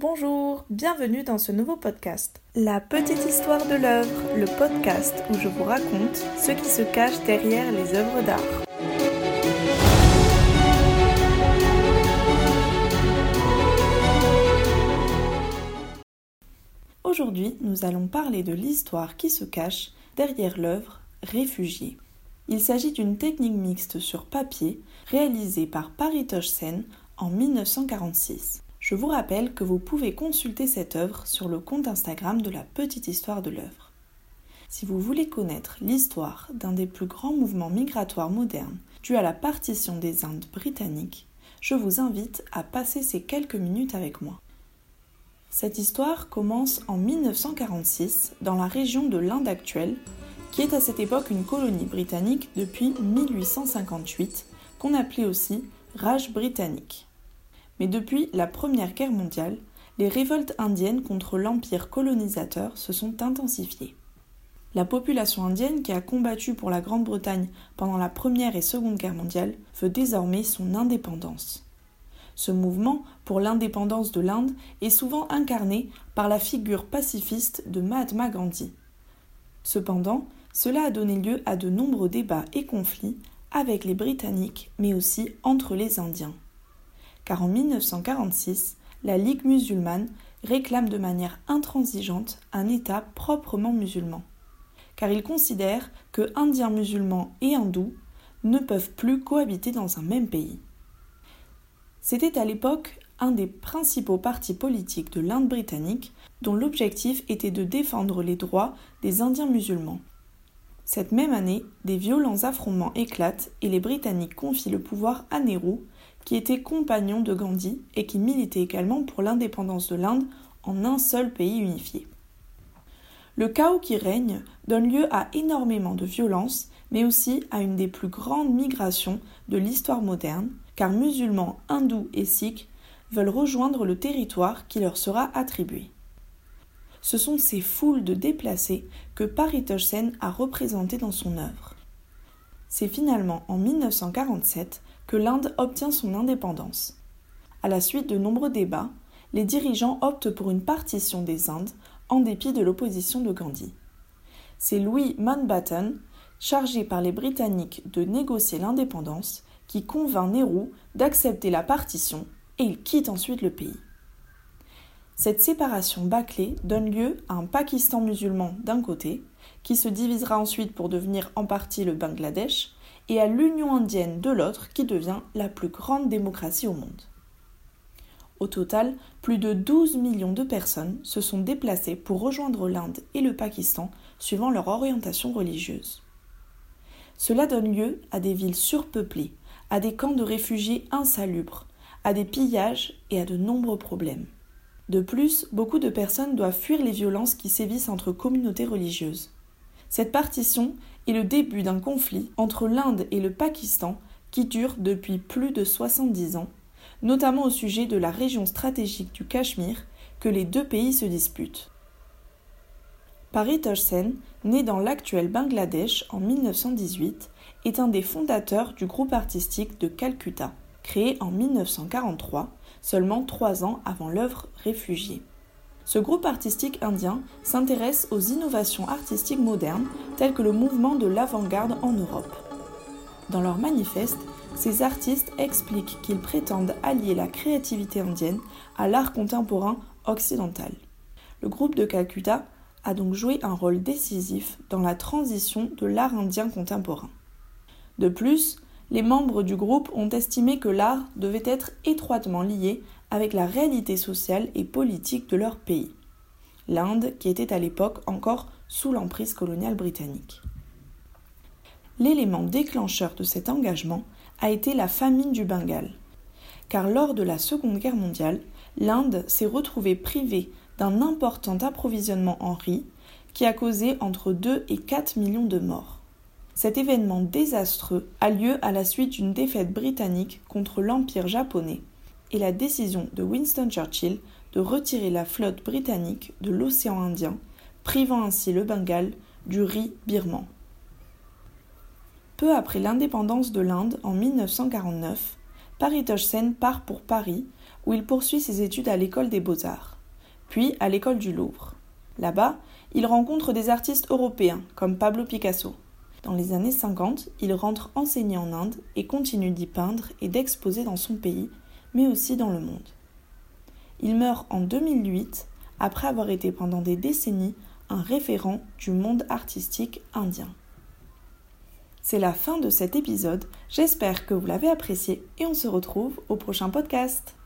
Bonjour, bienvenue dans ce nouveau podcast. La petite histoire de l'œuvre, le podcast où je vous raconte ce qui se cache derrière les œuvres d'art. Aujourd'hui, nous allons parler de l'histoire qui se cache derrière l'œuvre Réfugié. Il s'agit d'une technique mixte sur papier réalisée par Paritosh Sen en 1946. Je vous rappelle que vous pouvez consulter cette œuvre sur le compte Instagram de la petite histoire de l'œuvre. Si vous voulez connaître l'histoire d'un des plus grands mouvements migratoires modernes dû à la partition des Indes britanniques, je vous invite à passer ces quelques minutes avec moi. Cette histoire commence en 1946 dans la région de l'Inde actuelle, qui est à cette époque une colonie britannique depuis 1858, qu'on appelait aussi Raj britannique. Mais depuis la Première Guerre mondiale, les révoltes indiennes contre l'empire colonisateur se sont intensifiées. La population indienne qui a combattu pour la Grande-Bretagne pendant la Première et Seconde Guerre mondiale veut désormais son indépendance. Ce mouvement pour l'indépendance de l'Inde est souvent incarné par la figure pacifiste de Mahatma Gandhi. Cependant, cela a donné lieu à de nombreux débats et conflits avec les Britanniques, mais aussi entre les Indiens. Car en 1946, la Ligue musulmane réclame de manière intransigeante un État proprement musulman. Car il considère que Indiens musulmans et hindous ne peuvent plus cohabiter dans un même pays. C'était à l'époque un des principaux partis politiques de l'Inde britannique dont l'objectif était de défendre les droits des Indiens musulmans. Cette même année, des violents affrontements éclatent et les Britanniques confient le pouvoir à Nehru, qui était compagnon de Gandhi et qui militait également pour l'indépendance de l'Inde en un seul pays unifié. Le chaos qui règne donne lieu à énormément de violences, mais aussi à une des plus grandes migrations de l'histoire moderne, car musulmans, hindous et sikhs veulent rejoindre le territoire qui leur sera attribué ce sont ces foules de déplacés que Paritosh Sen a représentées dans son œuvre. C'est finalement en 1947 que l'Inde obtient son indépendance. À la suite de nombreux débats, les dirigeants optent pour une partition des Indes en dépit de l'opposition de Gandhi. C'est Louis Mountbatten, chargé par les Britanniques de négocier l'indépendance, qui convainc Nehru d'accepter la partition et il quitte ensuite le pays. Cette séparation bâclée donne lieu à un Pakistan musulman d'un côté, qui se divisera ensuite pour devenir en partie le Bangladesh, et à l'Union indienne de l'autre, qui devient la plus grande démocratie au monde. Au total, plus de 12 millions de personnes se sont déplacées pour rejoindre l'Inde et le Pakistan suivant leur orientation religieuse. Cela donne lieu à des villes surpeuplées, à des camps de réfugiés insalubres, à des pillages et à de nombreux problèmes. De plus, beaucoup de personnes doivent fuir les violences qui sévissent entre communautés religieuses. Cette partition est le début d'un conflit entre l'Inde et le Pakistan qui dure depuis plus de 70 ans, notamment au sujet de la région stratégique du Cachemire que les deux pays se disputent. Paritosh Sen, né dans l'actuel Bangladesh en 1918, est un des fondateurs du groupe artistique de Calcutta, créé en 1943 seulement trois ans avant l'œuvre Réfugié. Ce groupe artistique indien s'intéresse aux innovations artistiques modernes telles que le mouvement de l'avant-garde en Europe. Dans leur manifeste, ces artistes expliquent qu'ils prétendent allier la créativité indienne à l'art contemporain occidental. Le groupe de Calcutta a donc joué un rôle décisif dans la transition de l'art indien contemporain. De plus, les membres du groupe ont estimé que l'art devait être étroitement lié avec la réalité sociale et politique de leur pays, l'Inde qui était à l'époque encore sous l'emprise coloniale britannique. L'élément déclencheur de cet engagement a été la famine du Bengale, car lors de la Seconde Guerre mondiale, l'Inde s'est retrouvée privée d'un important approvisionnement en riz qui a causé entre 2 et 4 millions de morts. Cet événement désastreux a lieu à la suite d'une défaite britannique contre l'Empire japonais et la décision de Winston Churchill de retirer la flotte britannique de l'océan Indien, privant ainsi le Bengale du riz birman. Peu après l'indépendance de l'Inde en 1949, Paritosh Sen part pour Paris, où il poursuit ses études à l'école des beaux-arts, puis à l'école du Louvre. Là-bas, il rencontre des artistes européens comme Pablo Picasso. Dans les années 50, il rentre enseigner en Inde et continue d'y peindre et d'exposer dans son pays, mais aussi dans le monde. Il meurt en 2008 après avoir été pendant des décennies un référent du monde artistique indien. C'est la fin de cet épisode, j'espère que vous l'avez apprécié et on se retrouve au prochain podcast.